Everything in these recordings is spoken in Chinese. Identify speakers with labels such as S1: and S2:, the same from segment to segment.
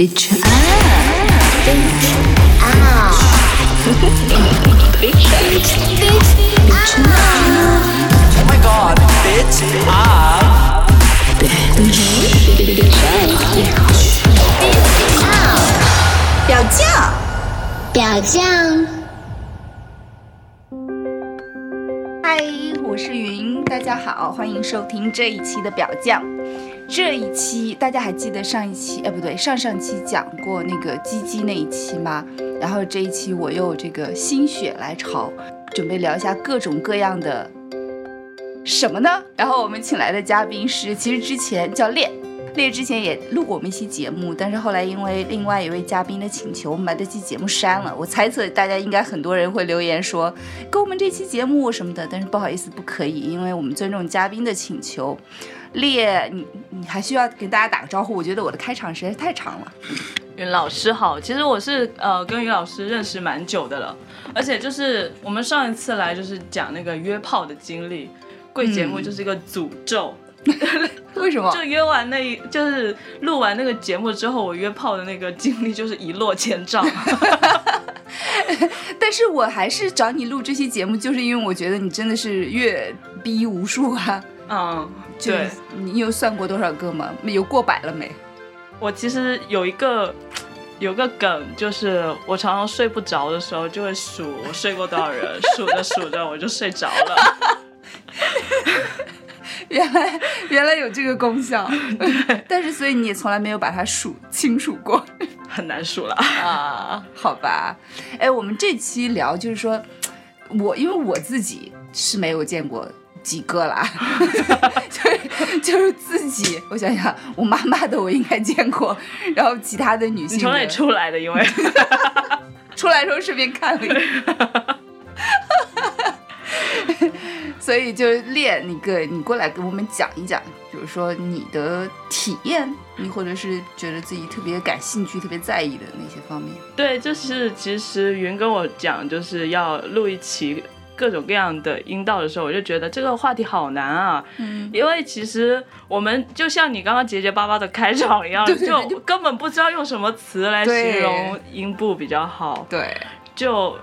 S1: Bitch up, bitch up, bitch up,
S2: Oh my god, bitch up.
S1: bitch up，
S3: 表酱，
S1: 表酱，
S3: 嗨，我是云，大家好，欢迎收听这一期的表酱。这一期大家还记得上一期，哎不对，上上期讲过那个鸡鸡那一期吗？然后这一期我又这个心血来潮，准备聊一下各种各样的什么呢？然后我们请来的嘉宾是，其实之前叫烈。烈之前也录过我们一期节目，但是后来因为另外一位嘉宾的请求，我们把这期节目删了。我猜测大家应该很多人会留言说，给我们这期节目什么的，但是不好意思，不可以，因为我们尊重嘉宾的请求。烈，你你还需要跟大家打个招呼？我觉得我的开场实在是太长了。
S4: 云老师好，其实我是呃跟云老师认识蛮久的了，而且就是我们上一次来就是讲那个约炮的经历，贵节目就是一个诅咒，
S3: 为什么？
S4: 就约完那一就是录完那个节目之后，我约炮的那个经历就是一落千丈。
S3: 但是我还是找你录这期节目，就是因为我觉得你真的是阅逼无数啊。
S4: 嗯，
S3: 就
S4: 对，
S3: 你有算过多少个吗？有过百了没？
S4: 我其实有一个有个梗，就是我常常睡不着的时候就会数我睡过多少人，数着数着我就睡着了。
S3: 原来原来有这个功效，但是所以你也从来没有把它数清楚过
S4: 很难数了。
S3: 啊？好吧，哎，我们这期聊就是说，我因为我自己是没有见过几个啦，就 是就是自己，我想想，我妈妈的我应该见过，然后其他的女性的
S4: 你从哪里出来的？因为
S3: 出来的时候顺便看了一眼。所以就是练你个，你过来给我们讲一讲，比如说你的体验，你或者是觉得自己特别感兴趣、特别在意的那些方面。
S4: 对，就是其实云跟我讲，就是要录一期各种各样的阴道的时候，我就觉得这个话题好难啊。
S3: 嗯，
S4: 因为其实我们就像你刚刚结结巴巴的开场一样，
S3: 对对对
S4: 就根本不知道用什么词来形容阴部比较好。
S3: 对，
S4: 就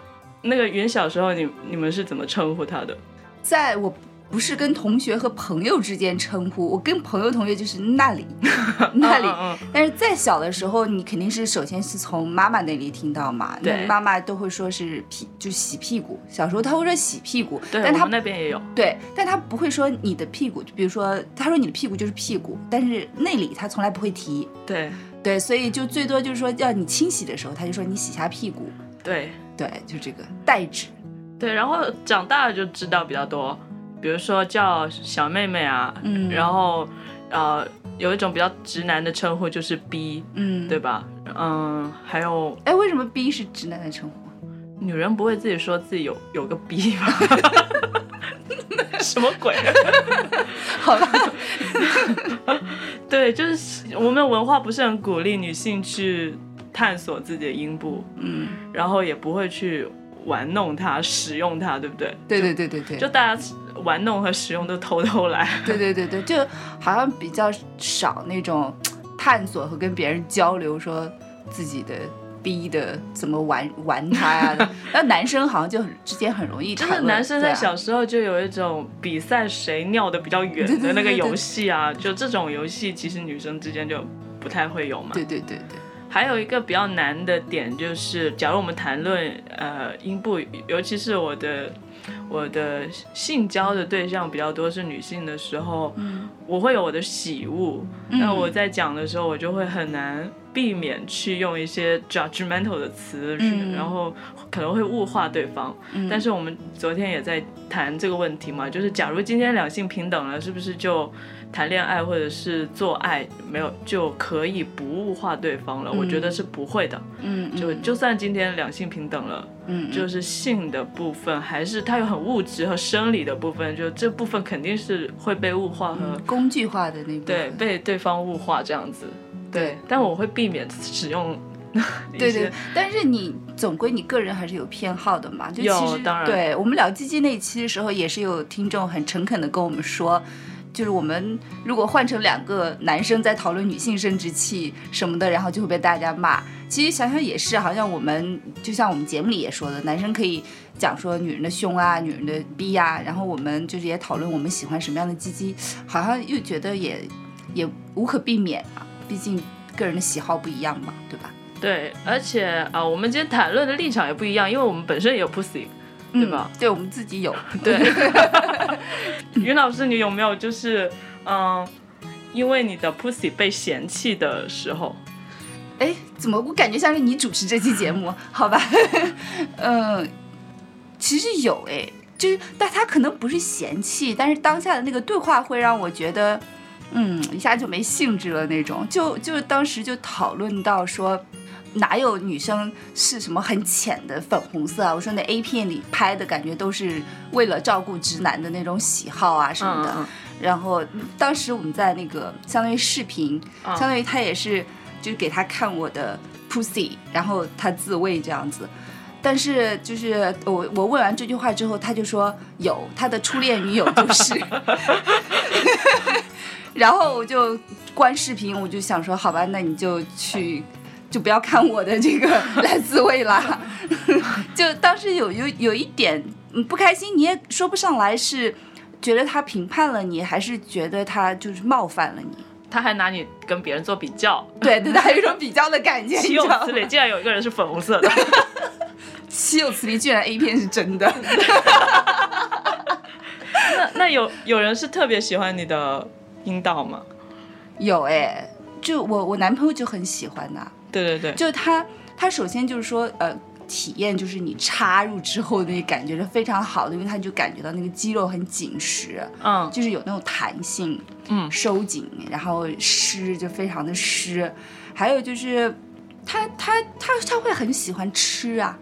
S4: 那个云小时候你你们是怎么称呼他的？
S3: 在我不是跟同学和朋友之间称呼，我跟朋友同学就是那里 那里。但是再小的时候，你肯定是首先是从妈妈那里听到嘛，妈妈都会说是屁，就洗屁股。小时候她会说洗屁股，
S4: 对，
S3: 但她
S4: 我们那边也有。
S3: 对，但他不会说你的屁股，就比如说，他说你的屁股就是屁股，但是那里他从来不会提。
S4: 对
S3: 对，所以就最多就是说要你清洗的时候，他就说你洗下屁股。
S4: 对
S3: 对，就这个代指。
S4: 对，然后长大了就知道比较多，比如说叫小妹妹啊，
S3: 嗯
S4: 然后呃有一种比较直男的称呼就是 B，
S3: 嗯，
S4: 对。吧？嗯，还有
S3: 哎，为什么 B 是直男的称呼？
S4: 女人不会自己说自己有有个 B 吗？什么鬼？
S3: 好了，
S4: 对，就是我们的文化不是很鼓励女性去探索自己的阴部，
S3: 嗯，
S4: 然后也不会去玩弄它、使用它，对不对？
S3: 对对对对对，
S4: 就大家玩弄和使用都偷偷来。
S3: 对对对对，就好像比较少那种探索和跟别人交流，说自己的。逼的怎么玩玩它呀、然后男生好像就很之间很容易
S4: 就是男生在小时候就有一种比赛谁尿的比较远的那个游戏啊，就这种游戏其实女生之间就不太会有嘛。
S3: 对对对对，
S4: 还有一个比较难的点就是，假如我们谈论呃阴部，尤其是我的我的性交的对象比较多是女性的时候，
S3: 嗯。
S4: 我会有我的喜恶，
S3: 嗯。
S4: 那我在讲的时候，我就会很难避免去用一些 judgmental 的词，
S3: 嗯
S4: 然后可能会物化对方。
S3: 嗯
S4: 但是我们昨天也在谈这个问题嘛，就是假如今天两性平等了，是不是就谈恋爱或者是做爱没有就可以不物化对方了？我觉得是不会的。
S3: 嗯，
S4: 就
S3: 嗯
S4: 就算今天两性平等了，
S3: 嗯，
S4: 就是性的部分还是它有很物质和生理的部分，就这部分肯定是会被物化和、
S3: 嗯工具化的那部分
S4: 对被对方物化这样子。对，但我会避免使用
S3: 对对，但是你总归你个人还是有偏好的嘛。就
S4: 有
S3: 其实
S4: 当然
S3: 对我们聊鸡鸡那一期的时候，也是有听众很诚恳的跟我们说，就是我们如果换成两个男生在讨论女性生殖器什么的，然后就会被大家骂。其实想想也是，好像我们就像我们节目里也说的，男生可以讲说女人的胸啊，女人的逼呀、然后我们就是也讨论我们喜欢什么样的鸡鸡，好像又觉得也也无可避免啊，毕竟个人的喜好不一样嘛，对吧？
S4: 对，而且啊、我们今天谈论的立场也不一样，因为我们本身也有 pussy，对吧？
S3: 嗯？对我们自己有，
S4: 对，云老师，你有没有就是嗯、因为你的 pussy 被嫌弃的时候？
S3: 哎，怎么我感觉像是你主持这期节目？好吧，嗯，其实有哎，就是但他可能不是嫌弃，但是当下的那个对话会让我觉得，嗯，一下就没兴致了那种。就就当时就讨论到说。哪有女生是什么很浅的粉红色啊？我说那 A 片里拍的感觉都是为了照顾直男的那种喜好啊什么的。
S4: 嗯嗯
S3: 然后当时我们在那个相当于视频，
S4: 嗯
S3: 相当于他也是就是给他看我的 pussy，然后他自慰这样子。但是就是我我问完这句话之后，他就说有他的初恋女友就是，然后我就关视频，我就想说好吧，那你就去。就不要看我的这个 来自慰啦，就当时有有有一点嗯不开心，你也说不上来是觉得他评判了你，还是觉得他就是冒犯了你？
S4: 他还拿你跟别人做比较，
S3: 对对，他有一种比较的感觉，
S4: 岂？有此理！竟然有一个人是粉红色的，
S3: 岂有此理！居然 A 片是真的。
S4: 那那有有人是特别喜欢你的阴道吗？
S3: 有哎，就我我男朋友就很喜欢呐、
S4: 对对对，
S3: 就他他首先就是说呃。体验就是你插入之后的那个感觉是非常好的，因为他就感觉到那个肌肉很紧实，
S4: 嗯
S3: 就是有那种弹性，
S4: 嗯
S3: 收紧，然后湿就非常的湿，还有就是他他他他会很喜欢吃啊，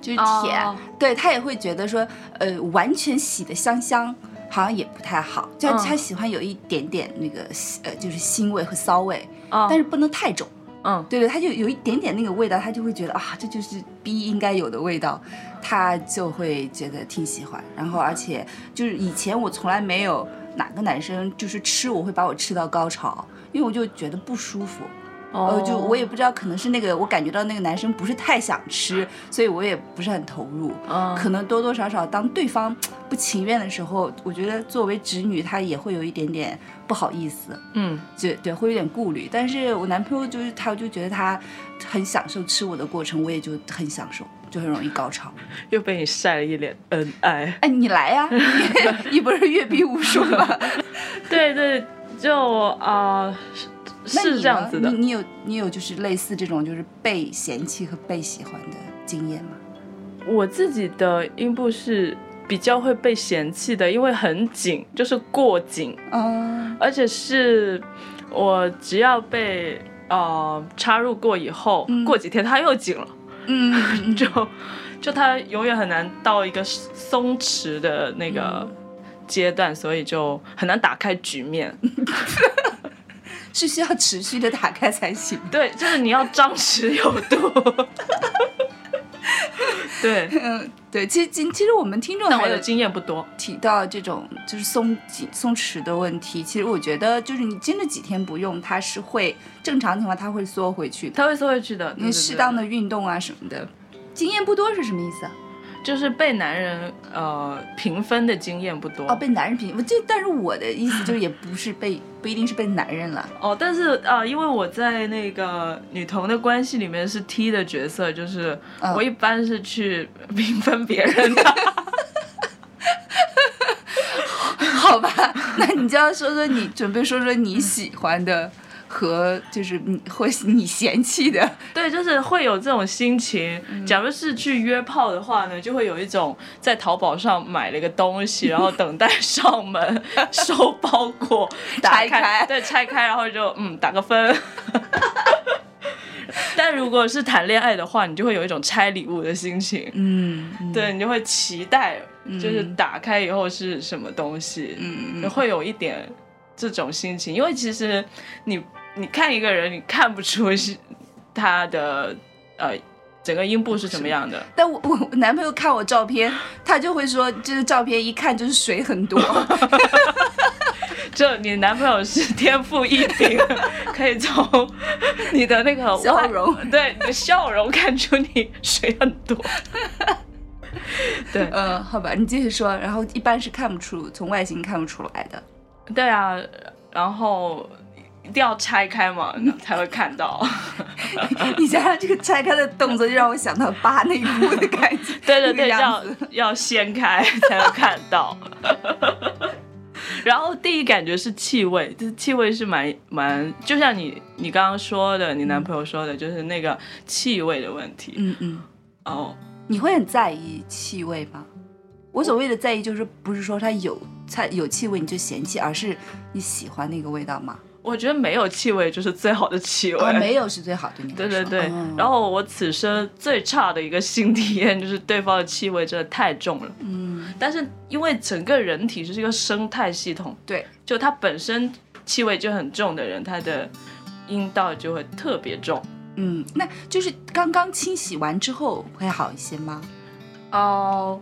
S3: 就是舔，
S4: 哦
S3: 对他也会觉得说呃完全洗的香香。好像也不太好，就
S4: 嗯
S3: 他喜欢有一点点那个呃，就是腥味和骚味，
S4: 哦
S3: 但是不能太重。
S4: 嗯
S3: 对对，他就有一点点那个味道，他就会觉得啊，这就是 B 应该有的味道，他就会觉得挺喜欢。然后而且就是以前我从来没有哪个男生就是吃我会把我吃到高潮，因为我就觉得不舒服。
S4: 哦
S3: 呃，就我也不知道，可能是那个我感觉到那个男生不是太想吃，所以我也不是很投入。
S4: 嗯
S3: 可能多多少少，当对方不情愿的时候，我觉得作为侄女，她也会有一点点不好意思。
S4: 嗯
S3: 对对，会有点顾虑。但是我男朋友就是他，就觉得他很享受吃我的过程，我也就很享受，就很容易高潮。
S4: 又被你晒了一脸恩爱。
S3: 哎，你来呀、你你不是阅兵无数吗？
S4: 对对，就啊、是这样子的
S3: 你。你有你有就是类似这种就是被嫌弃和被喜欢的经验吗？
S4: 我自己的阴部是比较会被嫌弃的，因为很紧，就是过紧，
S3: 嗯
S4: 而且是我只要被呃插入过以后，
S3: 嗯
S4: 过几天它又紧了，
S3: 嗯，
S4: 就就它永远很难到一个松弛的那个
S3: 嗯
S4: 阶段，所以就很难打开局面。
S3: 是需要持续的打开才行。
S4: 对，就是你要张弛有度。对，
S3: 嗯，对，其实其其实我们听众
S4: 但我的经验不多。
S3: 提到这种就是松紧松弛的问题，其实我觉得就是你真的几天不用，它是会正常情况它会缩回去的。
S4: 它会缩回去的，
S3: 你适当的运动啊什么的，经验不多是什么意思啊？
S4: 就是被男人呃评分的经验不多
S3: 哦，被男人评，这但是我的意思就是也不是被不一定是被男人了。
S4: 哦，但是啊、呃因为我在那个女同的关系里面是 T 的角色，就是
S3: 嗯
S4: 我一般是去评分别人的。
S3: 好吧，那你就要说说你准备说说你喜欢的和就是你会你嫌弃的。
S4: 对，就是会有这种心情。假如是去约炮的话呢，就会有一种在淘宝上买了一个东西，然后等待上门 收包裹，打
S3: 拆开
S4: 对，拆开，然后就嗯打个分。但如果是谈恋爱的话，你就会有一种拆礼物的心情，
S3: 嗯，
S4: 对你就会期待，就是打开以后是什么东西，
S3: 嗯
S4: 会有一点这种心情，因为其实你你看一个人，你看不出是他的呃整个阴部是什么样的，
S3: 但我我 我男朋友看我照片，他就会说，这个照片一看就是水很多。
S4: 就你男朋友是天赋异禀，可以从你的那个
S3: 笑容，
S4: 对你的笑容看出你水很多。对
S3: 嗯，好吧，你继续说。然后一般是看不出，从外形看不出来的。
S4: 对啊，然后一定要拆开嘛，才会看到。
S3: 你想想这个拆开的动作，就让我想到扒内裤的感觉。
S4: 对对对，
S3: 那个样
S4: 要
S3: 子
S4: 要掀开才能看到。然后第一感觉是气味，就是气味是蛮蛮，就像你你刚刚说的，你男朋友说的，就是那个气味的问题。
S3: 嗯嗯，
S4: 哦，
S3: 你会很在意气味吗？我所谓的在意，就是不是说它有它有气味你就嫌弃，而是你喜欢那个味道吗？
S4: 我觉得没有气味就是最好的气味。
S3: 哦，没有是最好对你。
S4: 对对对，
S3: 嗯
S4: 然后我此生最差的一个性体验就是对方的气味真的太重了。
S3: 嗯，
S4: 但是因为整个人体是一个生态系统，
S3: 对，
S4: 就它本身气味就很重的人，他的阴道就会特别重。
S3: 嗯，那就是刚刚清洗完之后会好一些吗？
S4: 哦，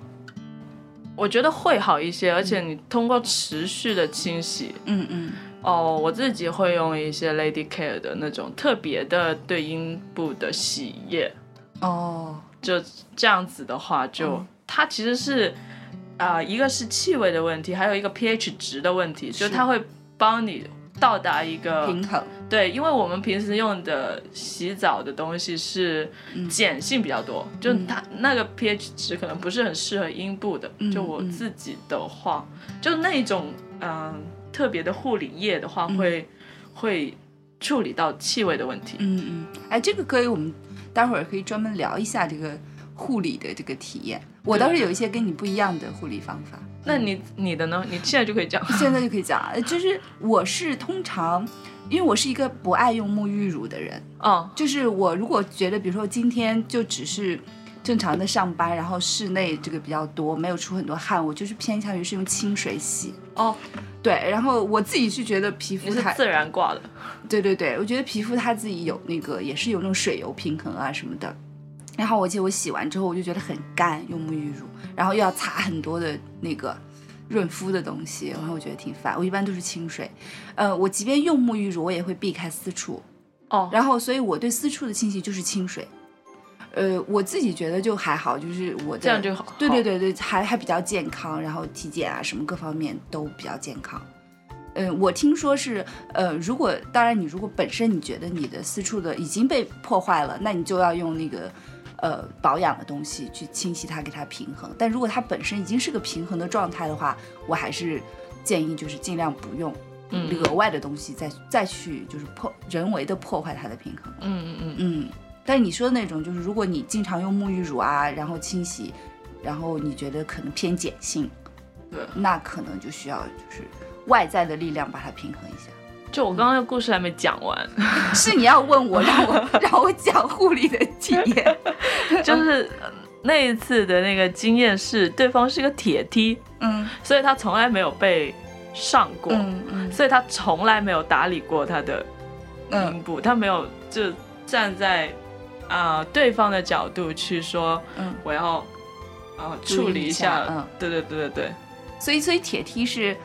S4: 我觉得会好一些，而且你通过持续的清洗，
S3: 嗯嗯
S4: 哦，我自己会用一些 Lady Care 的那种特别的对阴部的洗液，
S3: 哦，
S4: 就这样子的话就，
S3: 嗯
S4: 它其实是啊、一个是气味的问题，还有一个 pH 值的问题，就是它会帮你到达一个
S3: 平衡。
S4: 对，因为我们平时用的洗澡的东西是
S3: 嗯
S4: 碱性比较多，就它那个 pH 值可能不是很适合阴部的。
S3: 嗯
S4: 就我自己的话，就那种嗯、特别的护理液的话，会会处理到气味的问题。
S3: 嗯嗯，哎，这个可以，我们待会儿可以专门聊一下这个护理的这个体验。我倒是有一些跟你不一样的护理方法。
S4: 那你你的呢？你现在就可以讲。
S3: 现在就可以讲，啊就是我是通常，因为我是一个不爱用沐浴乳的人，
S4: 哦，
S3: 就是我如果觉得，比如说今天就只是正常的上班，然后室内这个比较多，没有出很多汗，我就是偏向于是用清水洗。
S4: 哦，
S3: 对，然后我自己是觉得皮肤它，
S4: 是自然挂的。
S3: 对对对，我觉得皮肤它自己有那个也是有那种水油平衡啊什么的。然后我记得我洗完之后，我就觉得很干，用沐浴乳，然后又要擦很多的那个润肤的东西，然后我觉得挺烦。我一般都是清水，呃，我即便用沐浴乳，我也会避开私处，
S4: 哦，
S3: 然后所以我对私处的清洗就是清水。呃，我自己觉得就还好，就是我的
S4: 这样就好
S3: 对对对对，还还比较健康，然后体检啊什么各方面都比较健康。嗯，我听说是，呃，如果当然你如果本身你觉得你的私处的已经被破坏了，那你就要用那个呃保养的东西去清洗它，给它平衡。但如果它本身已经是个平衡的状态的话，我还是建议就是尽量不用
S4: 嗯
S3: 额外的东西再再去就是破人为的破坏它的平衡。
S4: 嗯嗯嗯，
S3: 嗯，但是你说的那种，就是如果你经常用沐浴乳啊，然后清洗，然后你觉得可能偏碱性，
S4: 对。
S3: 那可能就需要就是外在的力量把它平衡一下。
S4: 就我刚刚的故事还没讲完，
S3: 是你要问我，让我 让我讲护理的经验。
S4: 就是呃那一次的那个经验是，对方是一个铁梯，
S3: 嗯。
S4: 所以他从来没有被上过，
S3: 嗯嗯。
S4: 所以他从来没有打理过他的阴
S3: 嗯
S4: 部，他没有就站在啊、对方的角度去说，
S3: 嗯，
S4: 我要啊、处理一
S3: 一下
S4: 下，
S3: 嗯
S4: 对对对对对，
S3: 所以所以铁梯是。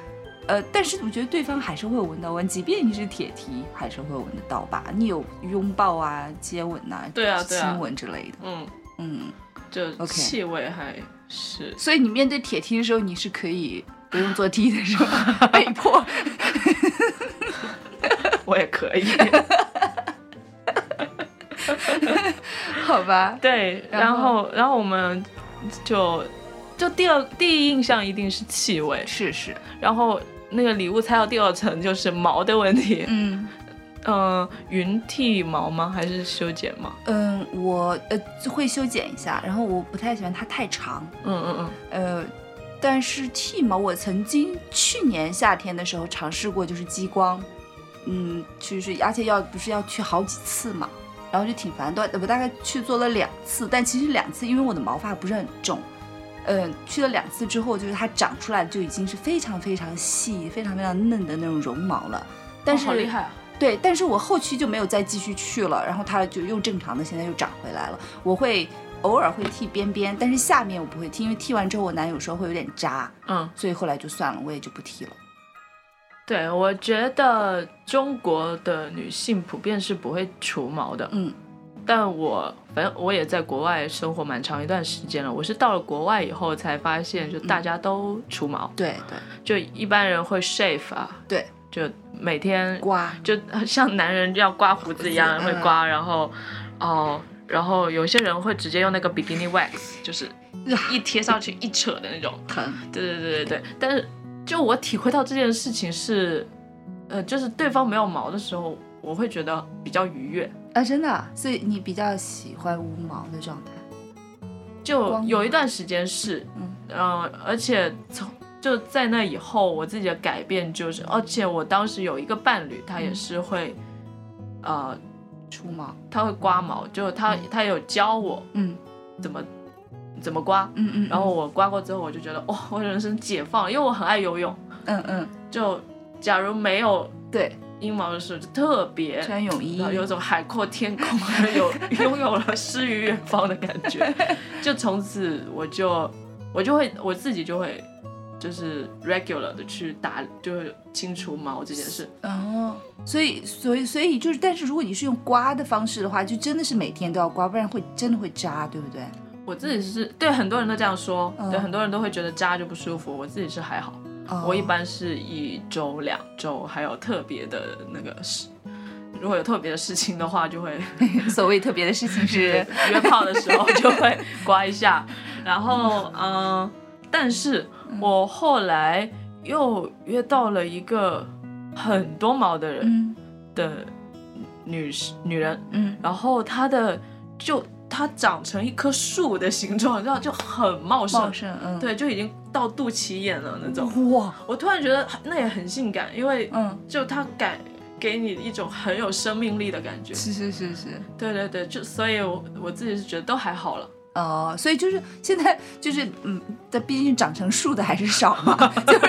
S3: 呃，但是我觉得对方还是会闻到闻，即便你是铁梯，还是会闻得到吧？你有拥抱啊、接吻呐、
S4: 对啊对啊
S3: 亲吻之类的。
S4: 嗯，
S3: 嗯，
S4: 就
S3: OK
S4: 气味还是
S3: 所以你面对铁梯的时候，你是可以不用坐梯的，是吧？被迫。
S4: 我也可以，
S3: 好吧。
S4: 对，
S3: 然
S4: 然后？然后我们就就第二第一印象一定是气味，
S3: 是是，
S4: 然后那个礼物猜到第二层就是毛的问题，
S3: 嗯。
S4: 嗯、云剃毛吗？还是修剪吗？
S3: 嗯，我呃会修剪一下，然后我不太喜欢它太长，
S4: 嗯嗯嗯，
S3: 呃，但是剃毛我曾经去年夏天的时候尝试过，就是激光，嗯，就是而且要不是要去好几次嘛，然后就挺烦的，我大概去做了两次，但其实两次因为我的毛发不是很重。嗯，去了两次之后，就是它长出来就已经是非常非常细、非常非常嫩的那种绒毛了。但是、
S4: 哦好厉害啊！
S3: 对，但是我后期就没有再继续去了，然后它就又正常的，现在又长回来了。我会偶尔会剃边边，但是下面我不会剃，因为剃完之后我男友说会有点扎，
S4: 嗯，
S3: 所以后来就算了，我也就不剃了。
S4: 对，我觉得中国的女性普遍是不会除毛的，
S3: 嗯。
S4: 但我反正我也在国外生活蛮长一段时间了。我是到了国外以后才发现，就大家都除毛，
S3: 对对。
S4: 就一般人会 shave 啊，
S3: 对，
S4: 就每天
S3: 刮。
S4: 就像男人要刮胡子一样会刮，然后哦，然后有些人会直接用那个 bikini wax，就是一贴上去一扯的那种。
S3: 疼，
S4: 对对对对对，但是就我体会到这件事情是，呃，就是对方没有毛的时候，我会觉得比较愉悦。
S3: 啊，真的啊，所以你比较喜欢无毛的状态。
S4: 就有一段时间是，
S3: 嗯。
S4: 呃、而且从就在那以后，我自己的改变就是，而且我当时有一个伴侣，他也是会，呃，
S3: 除毛，
S4: 他会刮毛，就他他有教我
S3: 嗯。
S4: 怎么怎么刮，
S3: 嗯嗯，
S4: 然后我刮过之后，我就觉得哇，我人生解放了，因为我很爱游泳，
S3: 嗯嗯，
S4: 就假如没有
S3: 对，
S4: 阴毛的时候，就特别。
S3: 穿泳衣。
S4: 有种海阔天空，有 拥有了诗与远方的感觉，就从此我就我就会我自己就会就是 regular 的去打，就是清除毛这件事。
S3: 哦，所以所以所以就是，但是如果你是用刮的方式的话，就真的是每天都要刮，不然会真的会扎，对不对？
S4: 我自己是对很多人都这样说，
S3: 嗯。
S4: 对很多人都会觉得扎就不舒服，我自己是还好，
S3: 哦。
S4: 我一般是一周两周，还有特别的那个事，如果有特别的事情的话，就会
S3: 所谓特别的事情是，
S4: 约炮的时候就会刮一下，然后嗯，但是我后来又约到了一个很多毛的人
S3: 嗯。
S4: 的女士女人，
S3: 嗯，
S4: 然后她的就她长成一棵树的形状，你知道就很茂盛，
S3: 茂盛，嗯，
S4: 对，就已经到肚脐眼了那种。
S3: 哇，
S4: 我突然觉得那也很性感，因为
S3: 嗯，
S4: 就它感给你一种很有生命力的感觉。
S3: 是是是是，
S4: 对对对，就所以我我自己是觉得都还好了。
S3: 哦，所以就是现在就是嗯，但毕竟长成树的还是少嘛，就是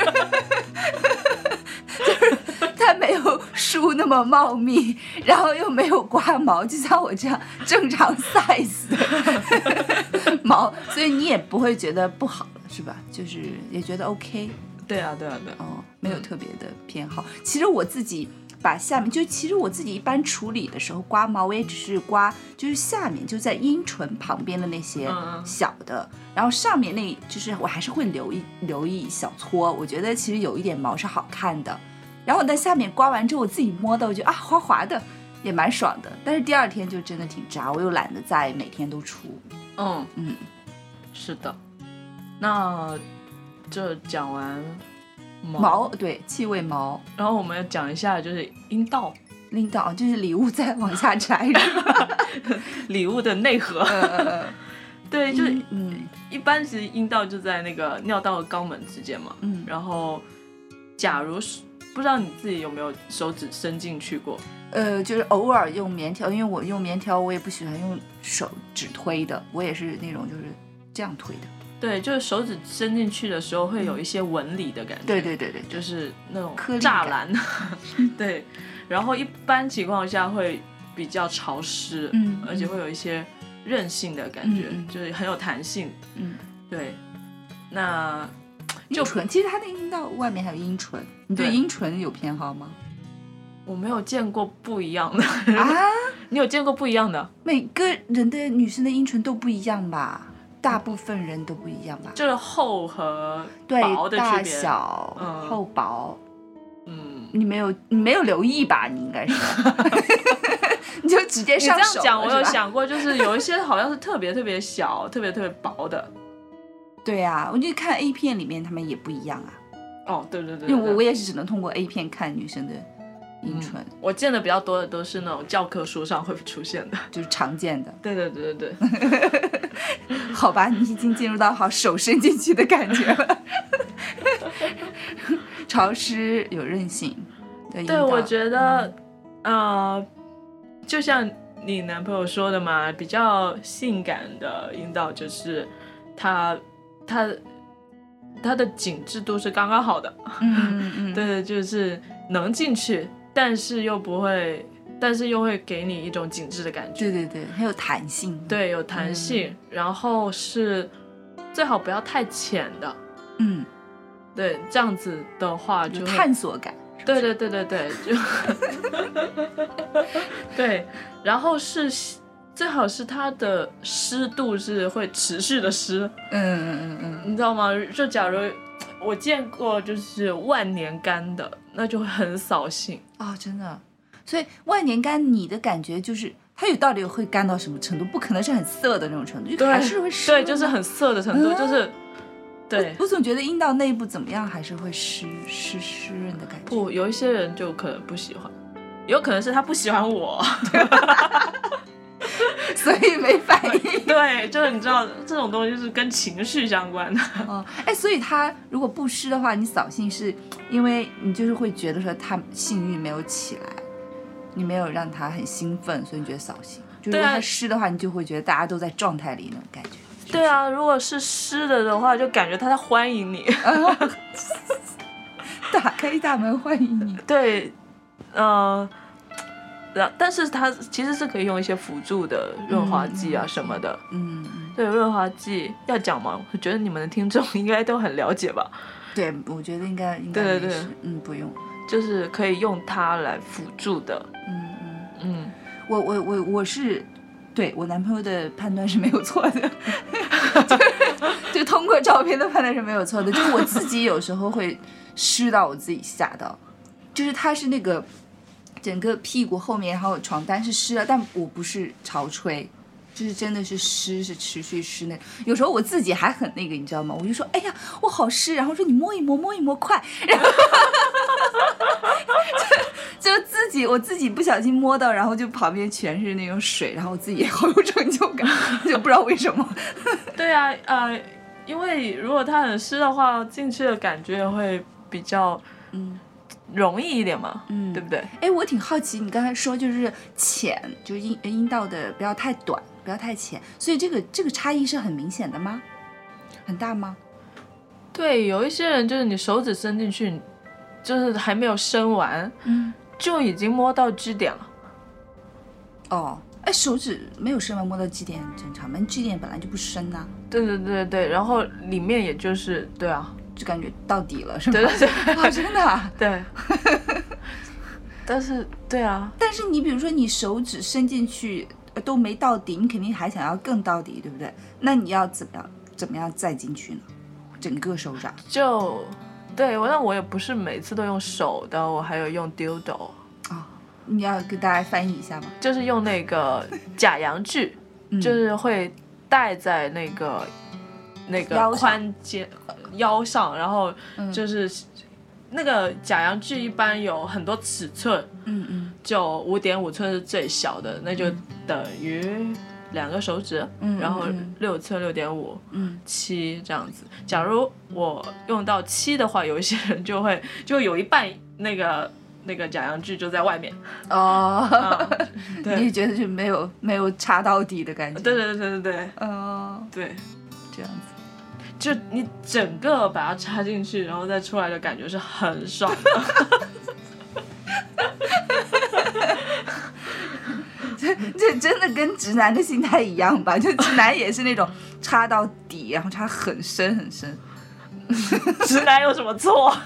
S3: 它没有梳那么茂密，然后又没有刮毛，就像我这样正常 size 的毛，所以你也不会觉得不好了，是吧？就是也觉得 OK
S4: 对啊，对啊，对啊。
S3: 哦，没有特别的偏好。其实我自己。把下面就其实我自己一般处理的时候刮毛，我也只是刮就是下面就在阴唇旁边的那些小的，然后上面那就是我还是会留一留一小撮，我觉得其实有一点毛是好看的。然后我在下面刮完之后，我自己摸到我觉得啊滑滑的，也蛮爽的。但是第二天就真的挺扎，我又懒得再每天都出。
S4: 嗯
S3: 嗯，
S4: 是的。那这讲完毛，
S3: 毛对气味毛
S4: 然后我们要讲一下就是阴道
S3: 阴道就是礼物再往下摘？
S4: 礼物的内核。
S3: 呃
S4: 对，就是
S3: 嗯
S4: 一般其实阴道就在那个尿道和肛门之间嘛。
S3: 嗯
S4: 然后，假如是不知道你自己有没有手指伸进去过？
S3: 呃，就是偶尔用棉条，因为我用棉条我也不喜欢用手指推的，我也是那种就是这样推的。
S4: 对，就是手指伸进去的时候会有一些纹理的感觉。
S3: 对对对对，
S4: 就是那种栅栏，对，然后一般情况下会比较潮湿，
S3: 嗯
S4: 而且会有一些韧性的感觉，就是很有弹性，
S3: 嗯，
S4: 对。那
S3: 阴唇其实它的阴道外面还有阴唇，你对
S4: 对
S3: 阴唇有偏好吗？
S4: 我没有见过不一样的，
S3: 啊，
S4: 你有见过不一样的？
S3: 每个人的女生的阴唇都不一样吧？大部分人都不一样吧？
S4: 就是厚和
S3: 对
S4: 薄，的
S3: 大
S4: 区别。
S3: 小、
S4: 嗯
S3: 厚薄，
S4: 嗯，
S3: 你没有你没有留意吧？你应该是，你就直接
S4: 你这
S3: 上手
S4: 样讲，我有想过，就是有一些好像是特别特别小、特别特别薄的。
S3: 对呀、我就看 A 片里面他们也不一样啊，
S4: 哦，对对对
S3: 因为我我也是只能通过 A 片看女生的阴唇，
S4: 嗯我见的比较多的都是那种教科书上会出现的。
S3: 就是常见的。
S4: 对对对对对，
S3: 好吧，你已经进入到好手伸进去的感觉了，潮湿有韧性
S4: 对
S3: 对，
S4: 我觉得，呃，就像你男朋友说的嘛，比较性感的阴道就是它它它的紧致度是刚刚好的，
S3: 嗯嗯
S4: 对，就是能进去，但是又不会，但是又会给你一种紧致的感觉，
S3: 对对对，很有弹性。，
S4: 对，有弹性，然后是最好不要太浅的，
S3: 嗯，
S4: 对，这样子的话就
S3: 探索感。
S4: 对对对对对，就 对，然后是最好是它的湿度是会持续的湿，
S3: 嗯嗯嗯嗯，
S4: 你知道吗？就假如 我见过就是万年干的，那就会很扫兴。
S3: 哦，真的。所以万年干，你的感觉就是它有到底会干到什么程度？不可能是很涩的那种程度，就
S4: 对，
S3: 还是会湿。
S4: 对，就是很涩的程度，
S3: 嗯
S4: 就是对。
S3: 我总觉得阴道内部怎么样，还是会湿湿湿润的感觉。
S4: 不，有一些人就可能不喜欢，有可能是他不喜欢我。
S3: 所以没反应。
S4: 对，就是你知道这种东西是跟情绪相关的。
S3: 哦，哎，所以他如果不湿的话，你扫兴是因为你就是会觉得说他性欲没有起来，你没有让他很兴奋，所以你觉得扫兴。就如果他湿的话，你就会觉得大家都在状态里那种感觉。
S4: 对啊，如果是湿的的话，就感觉他在欢迎你。
S3: 打开大门欢迎你。
S4: 对，呃，然但是它其实是可以用一些辅助的润滑剂啊什么的。
S3: 嗯，嗯
S4: 对，润滑剂要讲吗？我觉得你们的听众应该都很了解吧，
S3: 对，我觉得应该应该
S4: 对对对
S3: 没事嗯，不用。
S4: 就是可以用它来辅助的。
S3: 嗯嗯，
S4: 嗯，
S3: 我我我我是。对我男朋友的判断是没有错的，就就通过照片的判断是没有错的。就是我自己有时候会湿到我自己吓到，就是他是那个整个屁股后面还有床单是湿的，但我不是潮吹，就是真的是湿，是持续湿那。有时候我自己还很那个，你知道吗？我就说，哎呀，我好湿，然后说你摸一摸，摸一摸，快，然后就 就自己我自己不小心摸到，然后就旁边全是那种水，然后我自己也好有成就感，就不知道为什么。
S4: 对啊，呃，因为如果它很湿的话，进去的感觉会比较
S3: 嗯
S4: 容易一点嘛，
S3: 嗯
S4: 对不对？
S3: 哎，我挺好奇，你刚才说就是浅，就是阴阴道的不要太短，不要太浅，所以这个这个差异是很明显的吗？很大吗？
S4: 对，有一些人就是你手指伸进去，就是还没有伸完，
S3: 嗯，
S4: 就已经摸到支点了。
S3: 哦，哎，手指没有伸完摸到基点很正常嘛，基点本来就不深呐、
S4: 对对对对，然后里面也就是对啊，
S3: 就感觉到底了是吗？
S4: 对对对
S3: 啊，真的啊、
S4: 对。但是对啊，
S3: 但是你比如说你手指伸进去呃都没到底，你肯定还想要更到底，对不对？那你要怎么样怎么样再进去呢？整个手掌
S4: 就对我，那我也不是每次都用手的，我还有用 dildo，
S3: 啊、你要给大家翻译一下吗？
S4: 就是用那个假阳具，
S3: 嗯
S4: 就是会戴在那个那个
S3: 腰
S4: 宽肩腰上，然后
S3: 嗯
S4: 就是、那个假阳具一般有很多尺寸，
S3: 嗯嗯
S4: 就五点五寸是最小的，那就等于两个手指，
S3: 嗯
S4: 然后六寸六点五。
S3: 嗯，
S4: 七这样子。假如我用到七的话，有一些人就会 就有一半那个那个假阳具就在外面。
S3: 哦，
S4: 啊、
S3: 你
S4: 对
S3: 也觉得就没有没有插到底的感觉？
S4: 对对对对对
S3: 哦，
S4: 对，
S3: 这样子。
S4: 就你整个把它插进去，然后再出来的感觉是很爽的。
S3: 这这真的跟直男的心态一样吧？就直男也是那种插到底，然后插很深很深。
S4: 直男有什么错？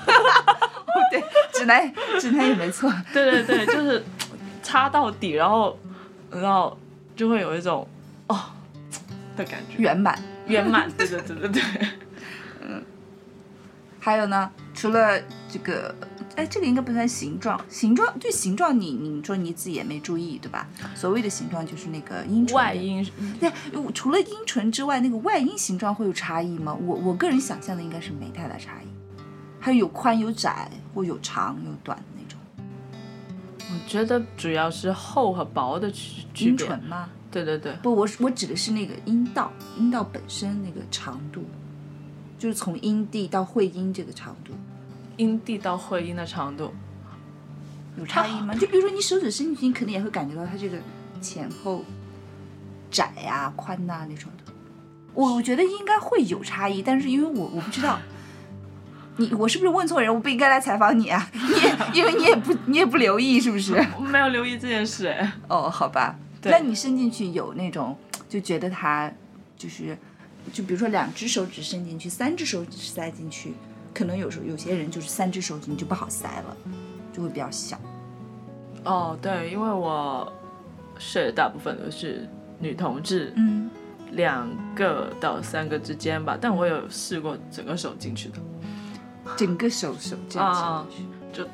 S3: 对，直男直男也没错。
S4: 对对对，就是插到底，然后然后就会有一种哦的感觉，
S3: 圆满。
S4: 圆满。对对对对对。
S3: 嗯还有呢，除了这个，哎，这个应该不算形状，形状对形状你你说你自己也没注意对吧？所谓的形状就是那个阴唇的
S4: 外。阴
S3: 对，除了阴唇之外，那个外阴形状会有差异吗？我我个人想象的应该是没太大差异，还有有宽有窄，或有长有短的那种。
S4: 我觉得主要是厚和薄的区区别
S3: 阴唇。吗？
S4: 对对对，
S3: 不，我我指的是那个阴道，阴道本身那个长度，就是从阴蒂到会阴这个长度
S4: 阴蒂到会阴的长度，
S3: 有差异吗？就比如说你手指伸进去，你肯定也会感觉到它这个前后窄呀、宽呐、那种的。我我觉得应该会有差异，但是因为我我不知道。你我是不是问错人？我不应该来采访你啊！你也因为你也不你也不留意是不是？
S4: 我没有留意这件事哎。
S3: 哦，好吧。
S4: 对。
S3: 那你伸进去有那种就觉得它就是，就比如说两只手指伸进去，三只手指塞进去，可能有时候有些人就是三只手指你就不好塞了，就会比较小。
S4: 哦，对，因为我睡的大部分都是女同志，
S3: 嗯，
S4: 两个到三个之间吧，但我有试过整个手进去的，
S3: 整个手手这样
S4: 啊
S3: 进去。
S4: 就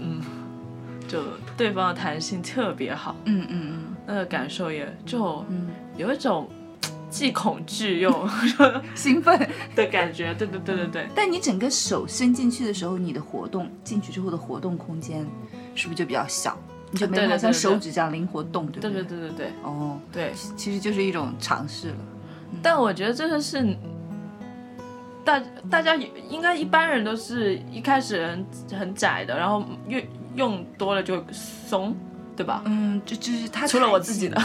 S4: 嗯，就对方的弹性特别好，
S3: 嗯嗯嗯
S4: 那个感受也就
S3: 嗯
S4: 有一种既恐惧又
S3: 嗯，兴奋。
S4: 的感觉，对对对对对，
S3: 但你整个手伸进去的时候，你的活动进去之后的活动空间是不是就比较小？你就没办法像手指这样灵活动，对不
S4: 对
S3: 对
S4: 对对对对
S3: 哦，
S4: 对。
S3: 其实就是一种尝试了。
S4: 但我觉得这个是大大家应该一般人都是一开始很很窄的，然后越用多了就松，对吧？
S3: 嗯，就就是他
S4: 除了我自己的，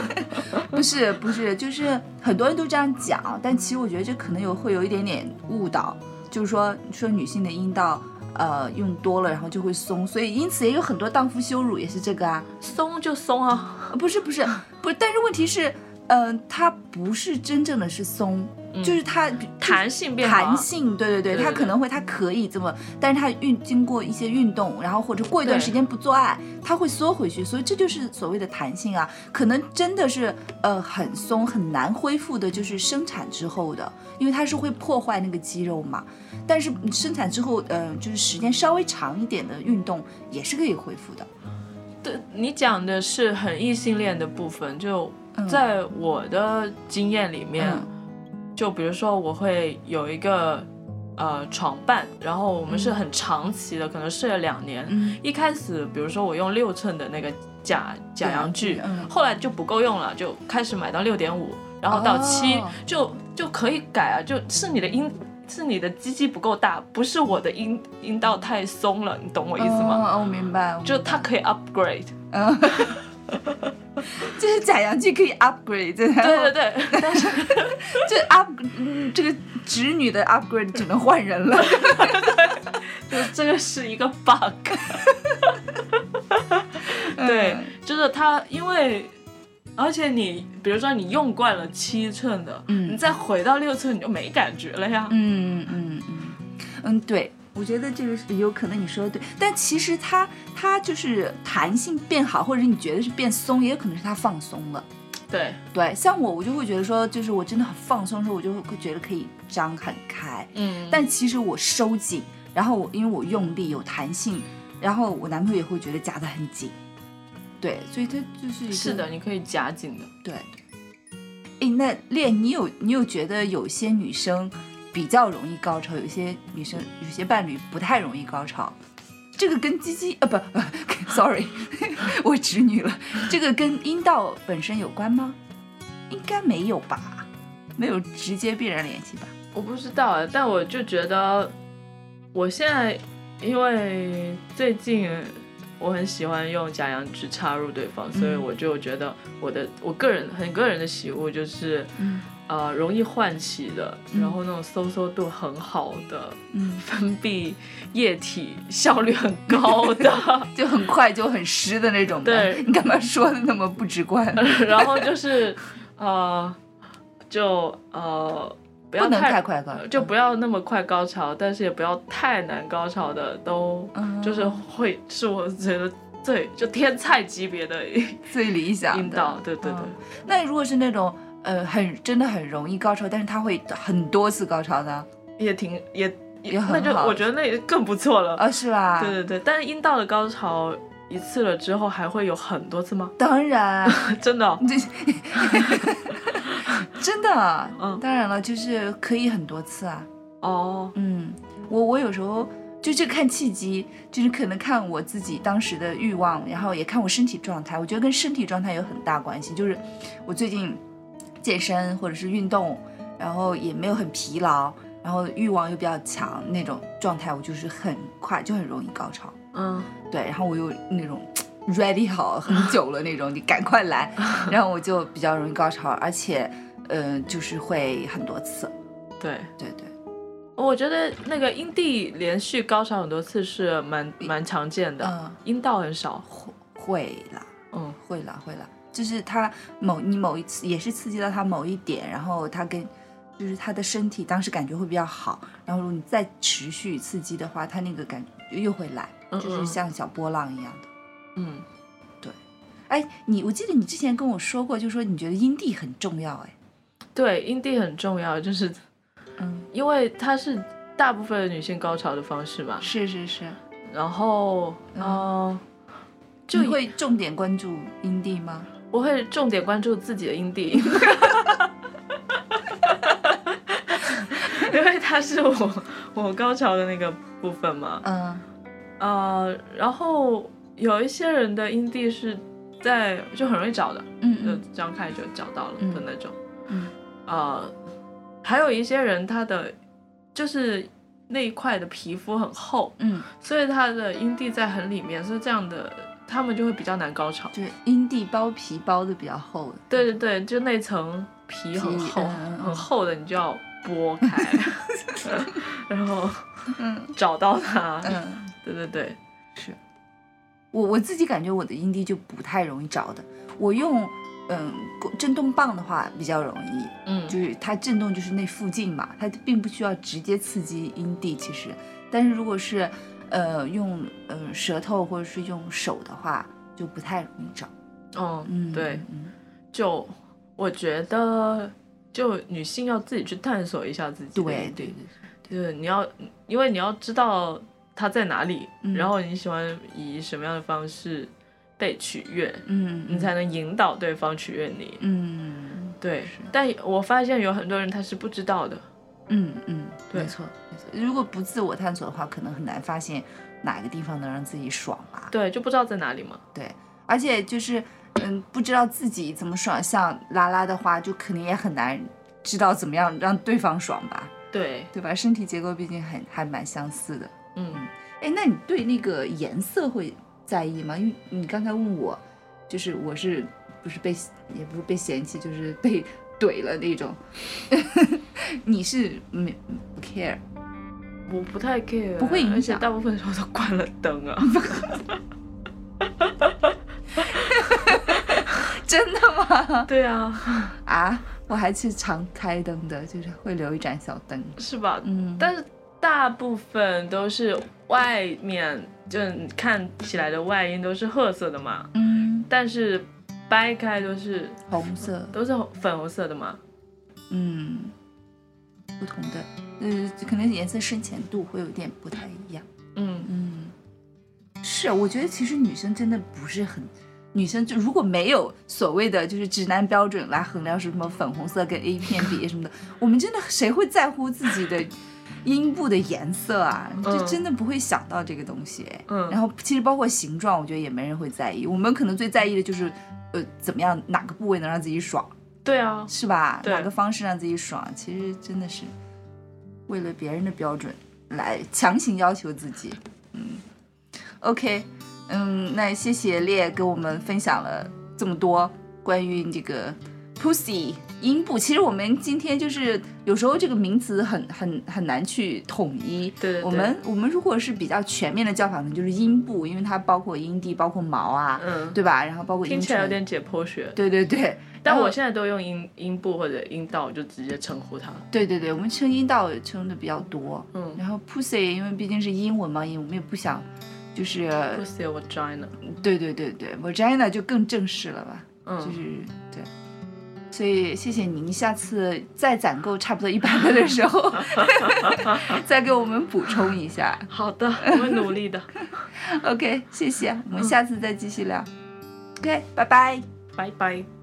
S3: 不是不是，就是很多人都这样讲，但其实我觉得这可能有会有一点点误导，就是说说女性的阴道。呃，用多了然后就会松，所以因此也有很多荡妇羞辱，也是这个啊。
S4: 松就松啊，
S3: 呃不是不是不是，但是问题是，嗯、它不是真正的是松，就是它
S4: 弹性变
S3: 弹性，对对对，
S4: 对对
S3: 它可能会它可以这么，但是它运经过一些运动，然后或者过一段时间不做爱，它会缩回去，所以这就是所谓的弹性啊。可能真的是呃很松很难恢复的，就是生产之后的，因为它是会破坏那个肌肉嘛。但是生产之后，呃，就是时间稍微长一点的运动也是可以恢复的。
S4: 对你讲的是很异性恋的部分，就
S3: 嗯
S4: 在我的经验里面，
S3: 嗯。
S4: 就比如说我会有一个呃床伴，然后我们是很长期的，可能睡了两年。
S3: 嗯。
S4: 一开始，比如说我用六寸的那个假假阳具，
S3: 嗯。
S4: 后来就不够用了，就开始买到六点五，然后到七、
S3: 哦。
S4: 就就可以改啊，就是你的阴是你的鸡鸡不够大，不是我的阴阴道太松了，你懂我意思吗？
S3: 哦，哦我明白，我
S4: 就它可以 upgrade，
S3: 就是假阳具可以 upgrade，对
S4: 对对对，但是
S3: 这 up 嗯这个直女的 upgrade 只能换人了。
S4: 就这个是一个 bug，对，
S3: 嗯
S4: 就是他因为。而且你，比如说你用惯了七寸的，
S3: 嗯
S4: 你再回到六寸，你就没感觉了呀。
S3: 嗯嗯嗯嗯，对，我觉得这个是有可能你说的对，但其实它它就是弹性变好，或者你觉得是变松，也有可能是它放松了。
S4: 对，
S3: 对，像我，我就会觉得说，就是我真的很放松的时候，我就会觉得可以张很开，
S4: 嗯，
S3: 但其实我收紧，然后我因为我用力有弹性，然后我男朋友也会觉得夹得很紧。对，所以它就是
S4: 是的，你可以夹紧的。
S3: 对。哎，那练你有你有觉得有些女生比较容易高潮，有些女生有些伴侣不太容易高潮，这个跟鸡鸡呃不呃，sorry，我直女了，这个跟阴道本身有关吗？应该没有吧，没有直接必然联系吧？
S4: 我不知道啊，但我就觉得，我现在因为最近我很喜欢用假阳具插入对方，所以
S3: 嗯
S4: 我就觉得我的我个人很个人的喜恶就是，
S3: 嗯
S4: 呃，容易唤起的，
S3: 嗯
S4: 然后那种收缩度很好的，
S3: 嗯，
S4: 分泌液体效率很高的，
S3: 就很快就很湿的那种的。
S4: 对
S3: 你干嘛说的那么不直观？
S4: 然后就是呃，就呃。不
S3: 能
S4: 太
S3: 太快
S4: 就不要那么快高潮，但是也不要太难高潮的，都
S3: 嗯
S4: 就是会是我觉得最就天菜级别的
S3: 最理想的
S4: 对对对
S3: 嗯，那如果是那种呃很真的很容易高潮，但是他会很多次高潮的？
S4: 也挺也
S3: 也很好
S4: 那就我觉得那也更不错了。
S3: 啊，是吧？
S4: 对对对，但是阴道的高潮一次了之后还会有很多次吗？
S3: 当然，
S4: 真的
S3: 真的，
S4: 嗯
S3: 当然了，就是可以很多次啊。
S4: 哦，
S3: 嗯，我我有时候就这看契机，就是可能看我自己当时的欲望，然后也看我身体状态。我觉得跟身体状态有很大关系。就是我最近健身或者是运动，然后也没有很疲劳，然后欲望又比较强那种状态，我就是很快就很容易高潮。
S4: 嗯，
S3: 对，然后我又那种 ready 好很 久了那种，你赶快来，然后我就比较容易高潮，而且呃就是会很多次。
S4: 对，
S3: 对对，
S4: 我觉得那个阴蒂连续高潮很多次是蛮蛮常见的，
S3: 嗯
S4: 阴道很少。
S3: 会会啦。
S4: 嗯，
S3: 会啦会啦，就是他某你某一次也是刺激到他某一点，然后他跟就是他的身体当时感觉会比较好，然后如果你再持续刺激的话，他那个感觉又会来。
S4: 嗯
S3: 就是像小波浪一样的。
S4: 嗯，对
S3: 哎，你我记得你之前跟我说过，就说你觉得阴蒂很重要，哎，
S4: 对，阴蒂很重要，就是
S3: 嗯，
S4: 因为它是大部分女性高潮的方式嘛。
S3: 是是是，
S4: 然后，
S3: 嗯
S4: 嗯，就
S3: 会重点关注阴蒂吗？
S4: 我会重点关注自己的阴蒂，因为它是我我高潮的那个部分嘛。
S3: 嗯。
S4: 呃，然后有一些人的阴蒂是在就很容易找的，就
S3: 嗯。就
S4: 张开就找到了
S3: 嗯
S4: 的那种。
S3: 嗯。
S4: 呃，还有一些人他的就是那一块的皮肤很厚，
S3: 嗯，
S4: 所以他的阴蒂在很里面，所以这样的他们就会比较难高潮。
S3: 就是阴蒂包皮包的比较厚的。
S4: 对对对，就那层皮很厚，很厚的，你就要剥开，然后
S3: 嗯。
S4: 找到它。
S3: 嗯，
S4: 对对对，
S3: 是。我我自己感觉我的阴蒂就不太容易找的，我用嗯震动棒的话比较容易，
S4: 嗯，
S3: 就是它震动就是那附近嘛，它并不需要直接刺激阴蒂，其实，但是如果是呃用呃舌头或者是用手的话，就不太容易找。
S4: 哦，
S3: 嗯，
S4: 对，
S3: 嗯
S4: 就我觉得，就女性要自己去探索一下自己的
S3: 对对对，
S4: 就是你要，因为你要知道它在哪里，
S3: 嗯
S4: 然后你喜欢以什么样的方式被取悦，
S3: 嗯，
S4: 你才能引导对方取悦你。
S3: 嗯
S4: 对，但我发现有很多人他是不知道的。
S3: 嗯嗯，
S4: 对
S3: 没错没错。如果不自我探索的话，可能很难发现哪个地方能让自己爽吧。
S4: 对，就不知道在哪里嘛。
S3: 对，而且就是嗯，不知道自己怎么爽，像拉拉的话，就肯定也很难知道怎么样让对方爽吧，
S4: 对，
S3: 对吧？身体结构毕竟很还蛮相似的。
S4: 嗯，
S3: 哎，那你对那个颜色会在意吗？因为你刚才问我，就是我是不是被也不是被嫌弃，就是被怼了那种。你是没不 care？
S4: 我不太 care，
S3: 不会影
S4: 而且
S3: 响
S4: 大部分时候都关了灯啊。
S3: 真的吗？
S4: 对啊，
S3: 啊，我还是常开灯的，就是会留一盏小灯。
S4: 是吧？
S3: 嗯，
S4: 但是大部分都是外面，就你看起来的外阴都是褐色的嘛，
S3: 嗯，
S4: 但是掰开都是
S3: 红色，
S4: 都是粉红色的吗。
S3: 嗯，不同的，呃，可能颜色深浅度会有点不太一样。
S4: 嗯，
S3: 嗯，是，我觉得其实女生真的不是很，女生就如果没有所谓的就是直男标准来衡量是什么粉红色跟 A 片比什么的，我们真的谁会在乎自己的阴部的颜色啊？就
S4: 嗯
S3: 真的不会想到这个东西。
S4: 嗯
S3: 然后其实包括形状，我觉得也没人会在意。我们可能最在意的就是，呃，怎么样哪个部位能让自己爽，
S4: 对啊，
S3: 是吧？哪个方式让自己爽？其实真的是为了别人的标准来强行要求自己。嗯，OK，嗯，那谢谢烈给我们分享了这么多关于这个 pussy 阴部。其实我们今天就是有时候这个名词很很很难去统一。
S4: 对对对，
S3: 我们我们如果是比较全面的叫法，可能就是阴部，因为它包括阴蒂，包括毛啊，
S4: 嗯，
S3: 对吧？然后包括阴
S4: 听起来有，点解剖学，
S3: 对对对。
S4: 但我现在都用阴阴部或者阴道，就直接称呼它。
S3: 对对对，我们称阴道也称的比较多，
S4: 嗯
S3: 然后 pussy 因为毕竟是英文嘛，因为我们也不想，就是
S4: ，pussy vagina，
S3: 对对对对，vagina 就更正式了吧，嗯就
S4: 嗯，
S3: 是对。所以谢谢您，下次再攒够差不多一百个的时候，再给我们补充一下。
S4: 好的，我会努力的，
S3: OK，谢谢，我们下次再继续聊。OK，拜拜。
S4: 拜拜。